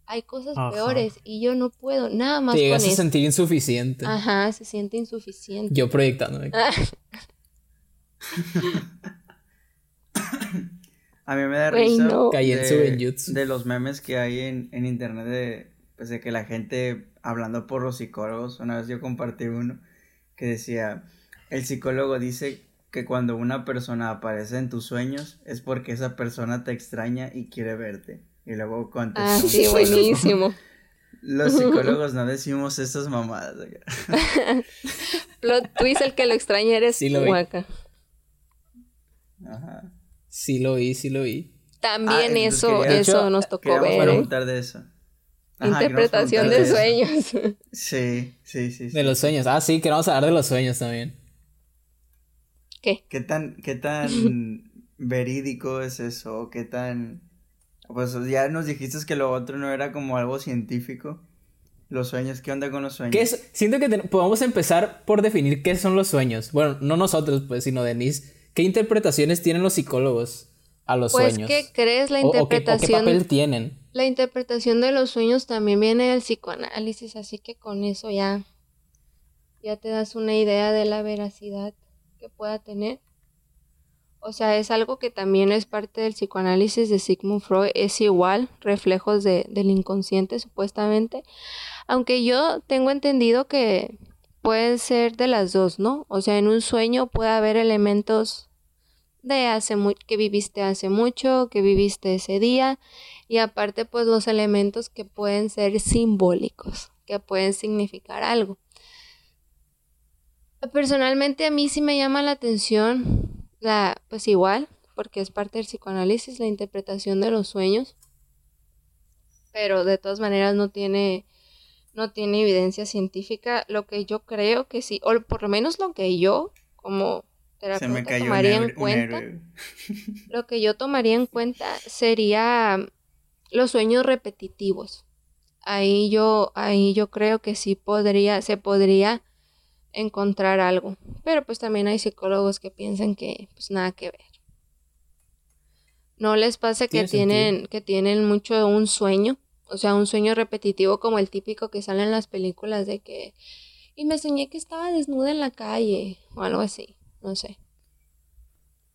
hay cosas peores y yo no puedo nada más. Te llegas a sentir insuficiente. Ajá, se siente insuficiente. Yo proyectándome. a mí me da risa de, de, los memes que hay en, en internet de, pues, de que la gente hablando por los psicólogos, una vez yo compartí uno que decía, el psicólogo dice que cuando una persona aparece en tus sueños es porque esa persona te extraña y quiere verte. Y luego contesta. Ah, sí, buenísimo. Los psicólogos no decimos esas mamadas. Plot twist, el que lo extraña eres sí lo Ajá. Sí lo vi, sí lo vi. También ah, eso, eso nos tocó ver. ¿eh? preguntar de eso. Interpretación de sueños. Sí, sí, sí, De los sueños. Ah, sí, queremos hablar de los sueños también. ¿Qué? ¿Qué tan, qué tan verídico es eso? ¿Qué tan... Pues ya nos dijiste que lo otro no era como algo científico. Los sueños, ¿qué onda con los sueños? ¿Qué es? Siento que podemos empezar por definir qué son los sueños. Bueno, no nosotros, pues, sino Denise. ¿Qué interpretaciones tienen los psicólogos a los pues, sueños? ¿qué crees la interpretación? qué, papel tienen? La interpretación de los sueños también viene del psicoanálisis, así que con eso ya, ya te das una idea de la veracidad que pueda tener. O sea, es algo que también es parte del psicoanálisis de Sigmund Freud, es igual, reflejos de, del inconsciente supuestamente, aunque yo tengo entendido que pueden ser de las dos, ¿no? O sea, en un sueño puede haber elementos de hace que viviste hace mucho, que viviste ese día, y aparte pues los elementos que pueden ser simbólicos, que pueden significar algo. Personalmente a mí sí me llama la atención la pues igual, porque es parte del psicoanálisis la interpretación de los sueños, pero de todas maneras no tiene no tiene evidencia científica, lo que yo creo que sí, o por lo menos lo que yo como tomaría en cuenta, lo que yo tomaría en cuenta sería los sueños repetitivos. Ahí yo, ahí yo creo que sí podría, se podría encontrar algo. Pero pues también hay psicólogos que piensan que pues nada que ver. No les pasa que tienen, que tienen mucho un sueño o sea, un sueño repetitivo como el típico que sale en las películas de que... Y me soñé que estaba desnuda en la calle o algo así, no sé.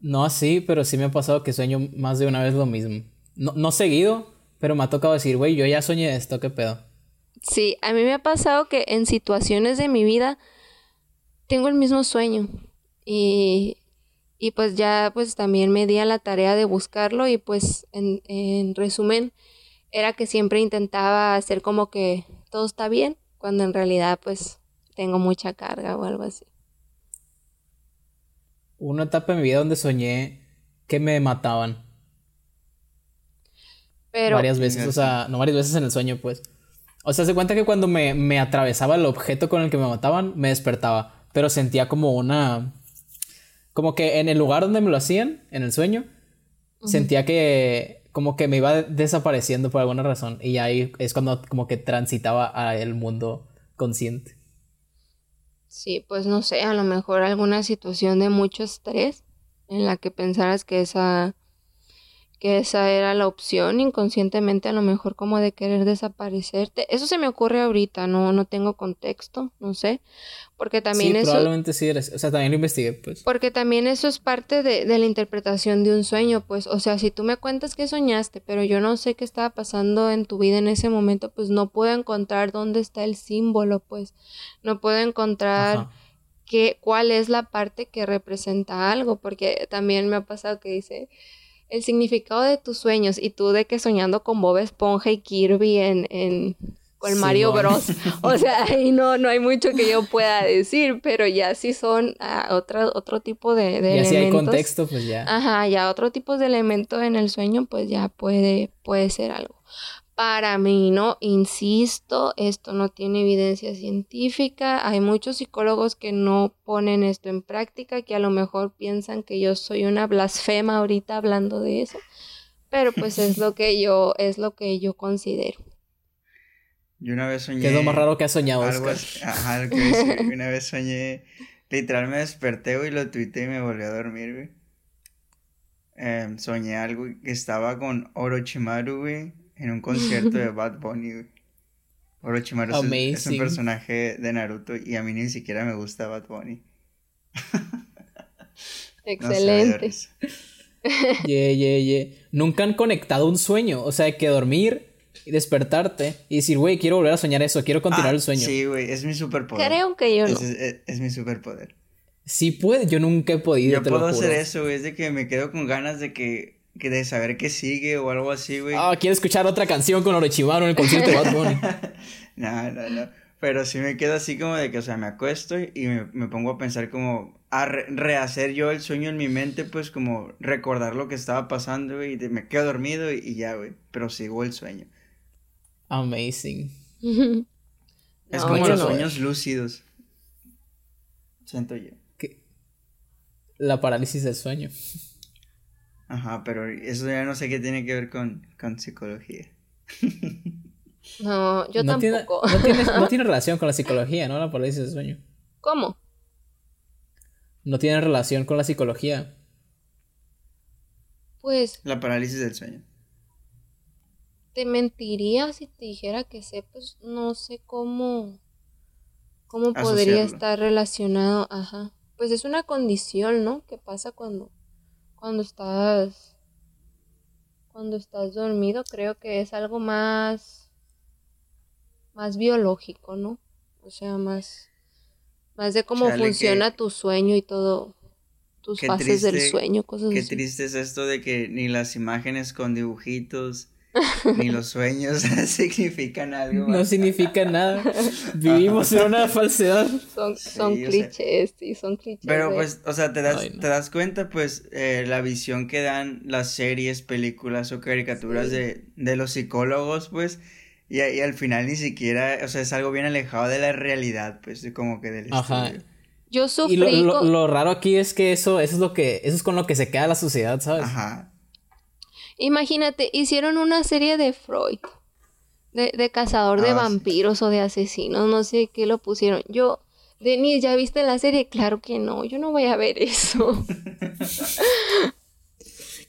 No así, pero sí me ha pasado que sueño más de una vez lo mismo. No, no seguido, pero me ha tocado decir, güey, yo ya soñé esto, ¿qué pedo? Sí, a mí me ha pasado que en situaciones de mi vida tengo el mismo sueño. Y, y pues ya pues también me di a la tarea de buscarlo y pues en, en resumen era que siempre intentaba hacer como que todo está bien, cuando en realidad pues tengo mucha carga o algo así. Una etapa en mi vida donde soñé que me mataban. Pero... Varias veces, o sea, no varias veces en el sueño, pues. O sea, se cuenta que cuando me, me atravesaba el objeto con el que me mataban, me despertaba. Pero sentía como una... Como que en el lugar donde me lo hacían, en el sueño, sentía que como que me iba desapareciendo por alguna razón y ahí es cuando como que transitaba al mundo consciente. Sí, pues no sé, a lo mejor alguna situación de mucho estrés en la que pensaras que esa que esa era la opción inconscientemente a lo mejor como de querer desaparecerte. Eso se me ocurre ahorita, no, no tengo contexto, no sé, porque también sí, eso... probablemente sí, eres, o sea, también lo investigué, pues. Porque también eso es parte de, de, la interpretación de un sueño, pues, o sea, si tú me cuentas que soñaste, pero yo no sé qué estaba pasando en tu vida en ese momento, pues no puedo encontrar dónde está el símbolo, pues, no puedo encontrar... Qué, cuál es la parte que representa algo, porque también me ha pasado que dice, el significado de tus sueños y tú de que soñando con Bob Esponja y Kirby en, en con Mario Bros. O sea, ahí no, no hay mucho que yo pueda decir, pero ya si son ah, otro, otro tipo de, de ya si hay contexto, pues ya. Ajá, ya otro tipo de elemento en el sueño, pues ya puede, puede ser algo para mí, ¿no? Insisto, esto no tiene evidencia científica. Hay muchos psicólogos que no ponen esto en práctica, que a lo mejor piensan que yo soy una blasfema ahorita hablando de eso. Pero pues es lo que yo, es lo que yo considero. Yo una vez soñé. ¿Qué es lo más raro que has soñado, algo, Ajá, que decir. una vez soñé. Literal me desperté, y lo tuité y me volví a dormir, güey. Em, soñé algo que estaba con Orochimaru, güey en un concierto de Bad Bunny. Orochimaru es, un personaje de Naruto y a mí ni siquiera me gusta Bad Bunny. Excelente. yeah, yeah, yeah. Nunca han conectado un sueño. O sea, que dormir y despertarte y decir, güey, quiero volver a soñar eso, quiero continuar ah, el sueño. Sí, güey, es mi superpoder. Creo que yo no. Es, mi superpoder. Sí puede, yo nunca he podido. Yo puedo hacer eso, güey, es de que me quedo con ganas de que que de saber qué sigue o algo así, güey. Ah, quiero escuchar otra canción con Orochimaru en el concierto de Bad Bunny. no, no, no. Pero sí me quedo así como de que, o sea, me acuesto y me, pongo a pensar como a rehacer yo el sueño en mi mente, pues como recordar lo que estaba pasando, güey, y me quedo dormido y, ya, güey. Pero sigo el sueño. Amazing. es como los sueños lúcidos. Siento yo. La parálisis del sueño. Ajá, pero eso ya no sé qué tiene que ver con, psicología. No, yo tampoco. Tiene, no, tiene, no, tiene, relación con la psicología, ¿no? La parálisis del sueño. ¿Cómo? No tiene relación con la psicología. Pues. La parálisis del sueño. Te mentiría si te dijera que sé, pues no sé cómo. ¿Cómo podría estar relacionado? Ajá. Pues es una condición, ¿no? Que pasa cuando cuando estás cuando estás dormido, creo que es algo más más biológico, ¿no? O sea, más más de cómo funciona tu sueño y todo tus fases del sueño, cosas qué triste es esto de que ni las imágenes con dibujitos ni los sueños significan algo. No significa nada. Vivimos en una falsedad. Son, clichés, sí, son clichés. Pero pues, o sea, te das, te das cuenta, pues, eh, la visión que dan las series, películas o caricaturas de, de los psicólogos, pues, y, y, al final ni siquiera, o sea, es algo bien alejado de la realidad, pues, como que del Ajá. Yo sufrí. Y lo, lo, raro aquí es que eso, eso es lo que, eso es con lo que se queda la sociedad, ¿sabes? Ajá. Imagínate, hicieron una serie de Freud, de, cazador de ah, vampiros o de asesinos, no sé qué lo pusieron. Yo, Denise, ¿ya viste la serie? Claro que no, yo no voy a ver eso.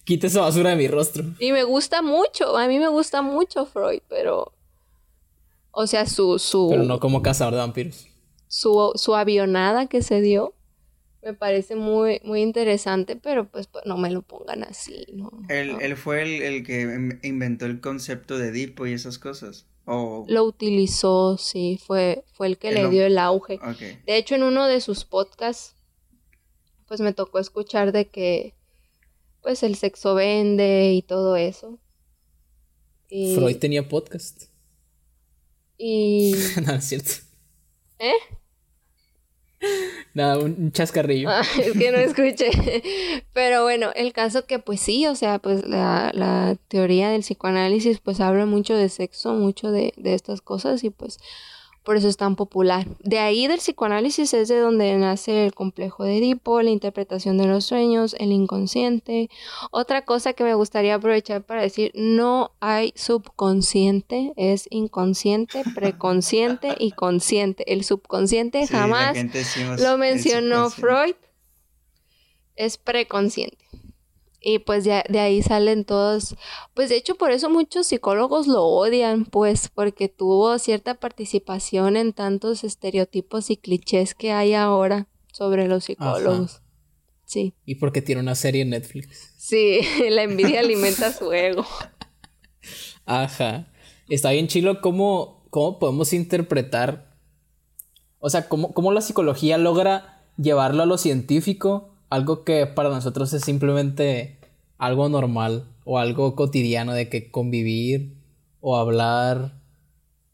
Quita esa basura de mi rostro. Y me gusta mucho, a mí me gusta mucho Freud, pero... O sea, su... su pero no como cazador de vampiros. Su, su avionada que se dio me parece muy, muy interesante, pero pues, pues no me lo pongan así, ¿no? Él, fue el, que inventó el concepto de Edipo y esas cosas. Lo utilizó, sí, fue, fue el que le dio el auge. De hecho, en uno de sus podcasts, pues me tocó escuchar de que, pues el sexo vende y todo eso. Freud tenía podcast. Y... no, es cierto. ¿Eh? Nada, un chascarrillo. Ah, es que no escuché. Pero bueno, el caso que pues sí, o sea, pues la, la teoría del psicoanálisis pues habla mucho de sexo, mucho de, de estas cosas y pues por eso es tan popular. De ahí del psicoanálisis es de donde nace el complejo de Edipo, la interpretación de los sueños, el inconsciente. Otra cosa que me gustaría aprovechar para decir, no hay subconsciente, es inconsciente, preconsciente y consciente. El subconsciente jamás lo mencionó Freud, es preconsciente. Y pues de, de, ahí salen todos, pues de hecho por eso muchos psicólogos lo odian, pues porque tuvo cierta participación en tantos estereotipos y clichés que hay ahora sobre los psicólogos. Sí. Y porque tiene una serie en Netflix. Sí, la envidia alimenta su ego. Ajá. Está bien chilo cómo, cómo podemos interpretar, o sea, cómo, cómo la psicología logra llevarlo a lo científico algo que para nosotros es simplemente algo normal o algo cotidiano de que convivir o hablar,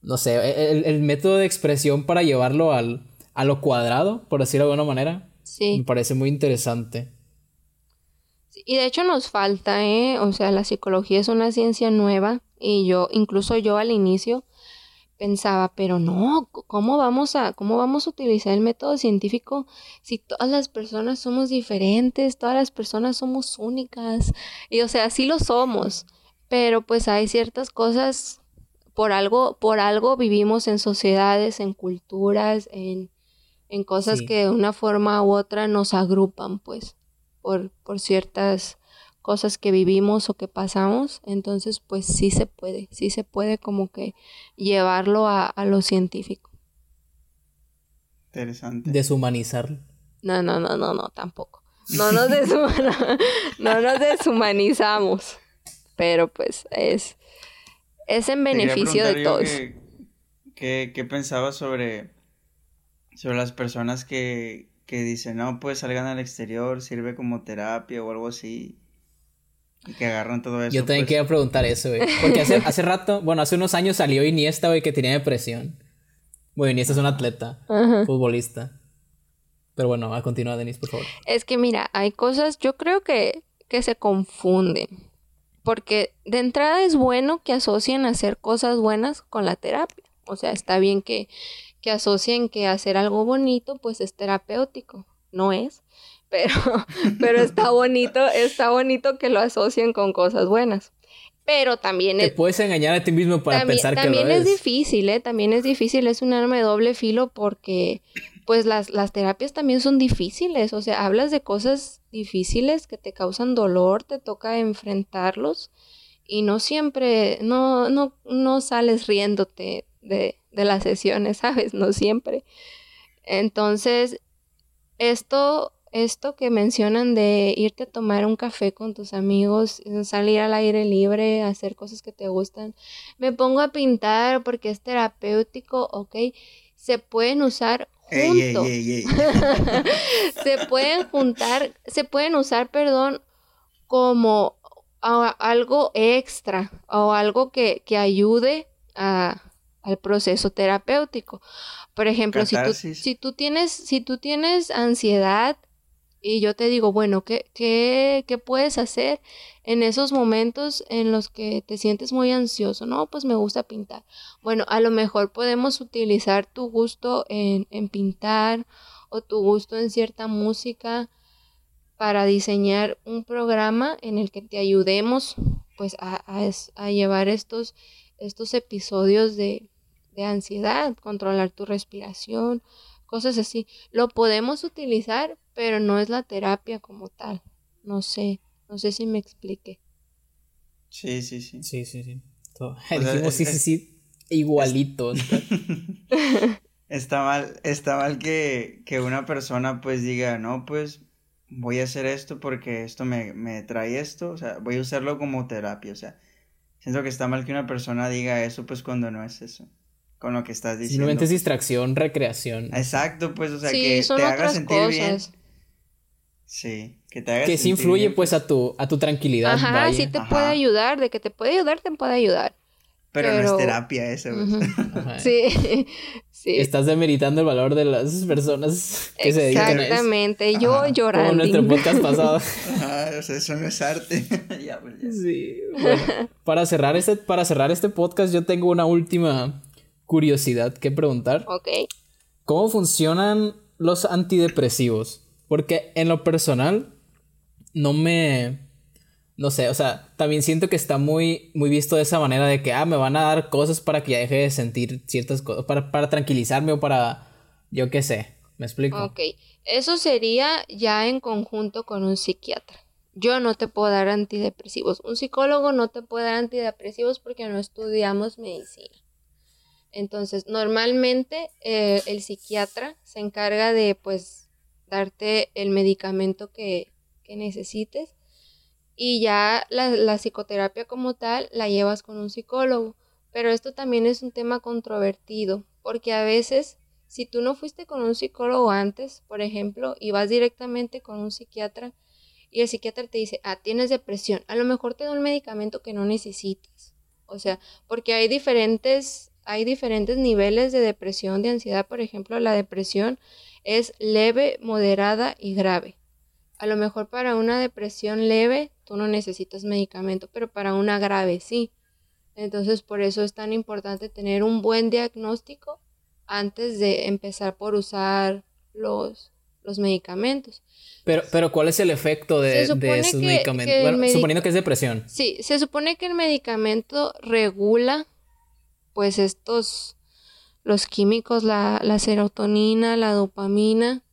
no sé, e-, el, método de expresión para llevarlo al, a lo cuadrado, por decirlo de alguna manera, sí. me parece muy interesante. y de hecho nos falta, ¿eh? O sea, la psicología es una ciencia nueva y yo, incluso yo al inicio, pensaba, pero no, ¿cómo vamos a cómo vamos a utilizar el método científico si todas las personas somos diferentes, todas las personas somos únicas? Y o sea, sí lo somos, pero pues hay ciertas cosas por algo por algo vivimos en sociedades, en culturas, en en cosas que de una forma u otra nos agrupan, pues, por por ciertas cosas que vivimos o que pasamos, entonces pues sí se puede, sí se puede como que llevarlo a, lo científico. Interesante. Deshumanizarlo. No, no, no, no, no, tampoco. No nos, no nos deshumanizamos, pero pues es, es en beneficio de todos. ¿Qué, qué pensabas sobre, sobre las personas que, que dicen, no, pues salgan al exterior, sirve como terapia o algo así? Que agarran todo eso. Yo también pues. quería preguntar eso, güey. Porque hace, hace rato, bueno, hace unos años salió Iniesta, güey, que tenía depresión. Bueno, Iniesta es un atleta, futbolista. Pero bueno, a continuar, Denise, por favor. Es que mira, hay cosas, yo creo que, que se confunden. Porque de entrada es bueno que asocien hacer cosas buenas con la terapia. O sea, está bien que, que asocien que hacer algo bonito, pues es terapéutico. No es pero, pero está bonito, está bonito que lo asocien con cosas buenas. Pero también Te puedes engañar a ti mismo para pensar que lo También es difícil, ¿eh? También es difícil, es un arma de doble filo porque pues las, las terapias también son difíciles, o sea, hablas de cosas difíciles que te causan dolor, te toca enfrentarlos y no siempre, no, no, no sales riéndote de, de las sesiones, ¿sabes? No siempre. Entonces, esto esto que mencionan de irte a tomar un café con tus amigos, salir al aire libre, hacer cosas que te gustan. Me pongo a pintar porque es terapéutico, ¿ok? Se pueden usar juntos. se pueden juntar, se pueden usar, perdón, como algo extra o algo que, que ayude a, al proceso terapéutico. Por ejemplo, si tú, si tú, tienes, si tú tienes ansiedad y yo te digo, bueno, ¿qué, qué, ¿qué puedes hacer en esos momentos en los que te sientes muy ansioso? No, pues me gusta pintar. Bueno, a lo mejor podemos utilizar tu gusto en, en pintar o tu gusto en cierta música para diseñar un programa en el que te ayudemos pues a, a, llevar estos, estos episodios de, de ansiedad, controlar tu respiración, cosas así. Lo podemos utilizar, pero no es la terapia como tal. No sé, no sé si me explique. Sí, sí, sí. Sí, sí, sí. Dijimos sí, sí, sí, igualito. está mal, está mal que, que una persona pues diga, no, pues voy a hacer esto porque esto me, me trae esto, o sea, voy a usarlo como terapia, o sea, siento que está mal que una persona diga eso pues cuando no es eso, con lo que estás diciendo. Simplemente es distracción, recreación. Exacto, pues, o sea, que te haga sentir bien. Sí, que te haga Que sí influye pues, a tu, a tu tranquilidad. Ajá, sí te puede ayudar, de que te puede ayudar, te puede ayudar. Pero, no es terapia eso. sí, sí. Estás demeritando el valor de las personas que se dedican a eso. Exactamente, yo llorando. Como nuestro podcast pasado. Ajá, o sea, eso no es arte. ya, pues ya. Sí, bueno. Para cerrar, este, para cerrar este podcast yo tengo una última curiosidad que preguntar. Ok. ¿Cómo funcionan los antidepresivos? Porque en lo personal no me no sé, o sea, también siento que está muy, muy visto de esa manera de que, ah, me van a dar cosas para que ya deje de sentir ciertas cosas, para, para tranquilizarme o para, yo qué sé, ¿me explico? Ok, eso sería ya en conjunto con un psiquiatra. Yo no te puedo dar antidepresivos. Un psicólogo no te puede dar antidepresivos porque no estudiamos medicina. Entonces, normalmente eh, el psiquiatra se encarga de, pues, darte el medicamento que, que necesites y ya la, psicoterapia como tal la llevas con un psicólogo. Pero esto también es un tema controvertido, porque a veces si tú no fuiste con un psicólogo antes, por ejemplo, y vas directamente con un psiquiatra y el psiquiatra te dice, ah, tienes depresión, a lo mejor te da un medicamento que no necesitas. O sea, porque hay diferentes, hay diferentes niveles de depresión, de ansiedad, por ejemplo, la depresión es leve, moderada y grave. A lo mejor para una depresión leve tú no necesitas medicamento, pero para una grave sí. Entonces por eso es tan importante tener un buen diagnóstico antes de empezar por usar los, los medicamentos. Pero, pero ¿cuál es el efecto de, esos medicamentos? bueno, suponiendo que es depresión. Sí, se supone que el medicamento regula pues estos, los químicos, la, la serotonina, la dopamina.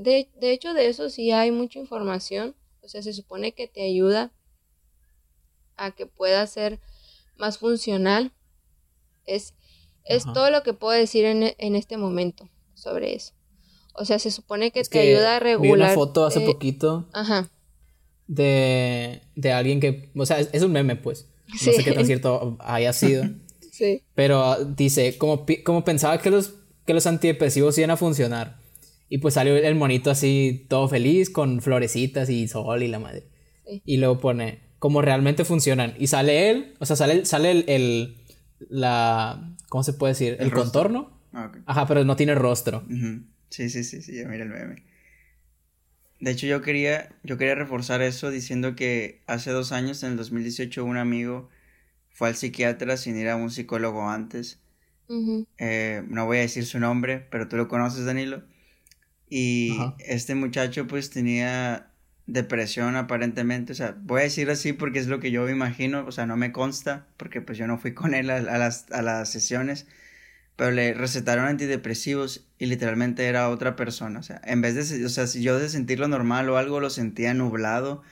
De, de hecho, de eso sí hay mucha información. O sea, se supone que te ayuda a que pueda ser más funcional. Es, es todo lo que puedo decir en, en, este momento sobre eso. O sea, se supone que te ayuda a regular. Vi una foto hace poquito. Ajá. De, de alguien que. O sea, es, un meme, pues. No sé qué tan cierto haya sido. Sí. Pero dice, como, como pensaba que los, que los antidepresivos iban a funcionar y pues salió el monito así todo feliz con florecitas y sol y la madre. Y luego pone cómo realmente funcionan. Y sale él, o sea, sale, sale el, el la, ¿cómo se puede decir? El, contorno. Ah, Ajá, pero no tiene rostro. Sí, sí, sí, sí, ya mira el meme. De hecho, yo quería, yo quería reforzar eso diciendo que hace dos años, en el 2018, un amigo fue al psiquiatra sin ir a un psicólogo antes. Eh, no voy a decir su nombre, pero tú lo conoces, Danilo. Y este muchacho pues tenía depresión aparentemente, o sea, voy a decir así porque es lo que yo me imagino, o sea, no me consta porque pues yo no fui con él a, las, a las sesiones, pero le recetaron antidepresivos y literalmente era otra persona, o sea, en vez de, o sea, si yo de sentirlo normal o algo lo sentía nublado,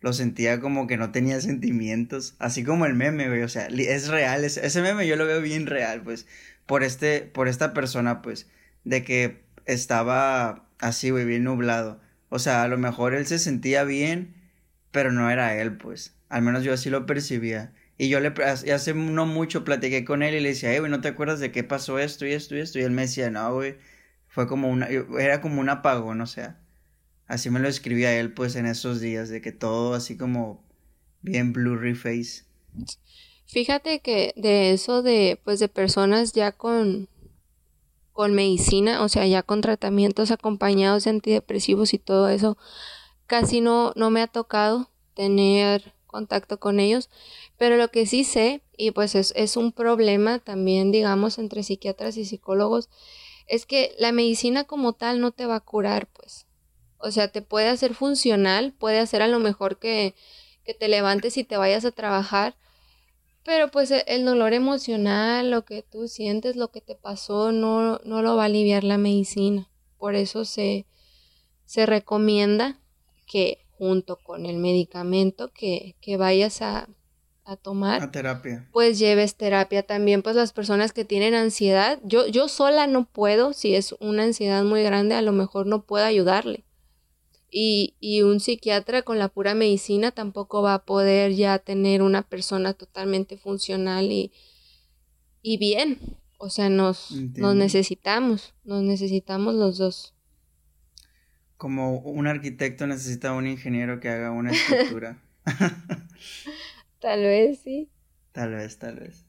lo sentía como que no tenía sentimientos, así como el meme, güey, o sea, es real, ese meme yo lo veo bien real, pues, por este, por esta persona, pues, de que estaba así, güey, bien nublado. O sea, a lo mejor él se sentía bien, pero no era él, pues. Al menos yo así lo percibía. Y yo le hace no mucho platiqué con él y le decía, güey, ¿no te acuerdas de qué pasó esto y esto y esto? Y él me decía, no, güey, fue como una, era como un apagón, o sea. Así me lo escribía él, pues, en esos días, de que todo así como bien blurry face. Fíjate que de eso de, pues, de personas ya con, con medicina, o sea, ya con tratamientos acompañados de antidepresivos y todo eso, casi no, no me ha tocado tener contacto con ellos, pero lo que sí sé, y pues es, es un problema también, digamos, entre psiquiatras y psicólogos, es que la medicina como tal no te va a curar, pues. O sea, te puede hacer funcional, puede hacer a lo mejor que, que te levantes y te vayas a trabajar, pero pues e, el dolor emocional, lo que tú sientes, lo que te pasó, no, no lo va a aliviar la medicina. Por eso se, se recomienda que junto con el medicamento que, que vayas a, a tomar. A terapia. Pues lleves terapia también, pues las personas que tienen ansiedad, yo, yo sola no puedo, si es una ansiedad muy grande, a lo mejor no puedo ayudarle. Y, y un psiquiatra con la pura medicina tampoco va a poder ya tener una persona totalmente funcional y, y bien. O sea, nos, nos necesitamos, nos necesitamos los dos. Como un arquitecto necesita un ingeniero que haga una estructura. Tal vez sí. Tal vez, tal vez.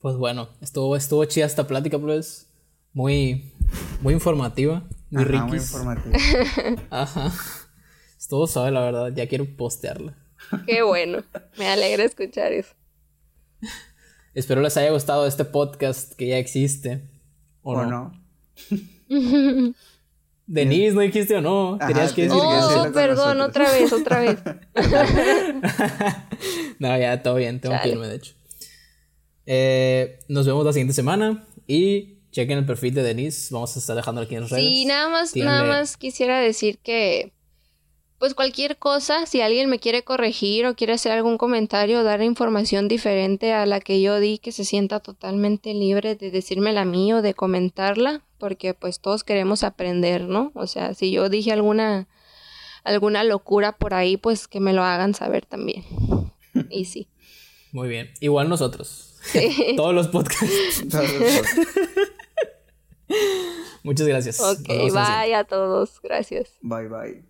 Pues bueno, estuvo, estuvo chida esta plática, pues. Muy, muy informativa, muy rica. Muy informativa. Ajá. Estuvo suave, la verdad. Ya quiero postearla. Qué bueno. Me alegra escuchar eso. Espero les haya gustado este podcast que ya existe. ¿O, no? Denise, ¿no dijiste o no? Tenías que decir oh, perdón, otra vez, otra vez. no, ya, todo bien, tengo que irme, de hecho. Eh, nos vemos la siguiente semana y chequen el perfil de Denise. Vamos a estar dejando aquí en redes. Sí, nada más, nada más quisiera decir que, pues cualquier cosa, si alguien me quiere corregir o quiere hacer algún comentario o dar información diferente a la que yo di, que se sienta totalmente libre de decírmela a mí o de comentarla porque pues todos queremos aprender, ¿no? O sea, si yo dije alguna alguna locura por ahí, pues que me lo hagan saber también. Y sí. Muy bien. Igual nosotros. Sí. Todos los podcasts. Muchas gracias. Ok, bye a todos. Gracias. Bye, bye.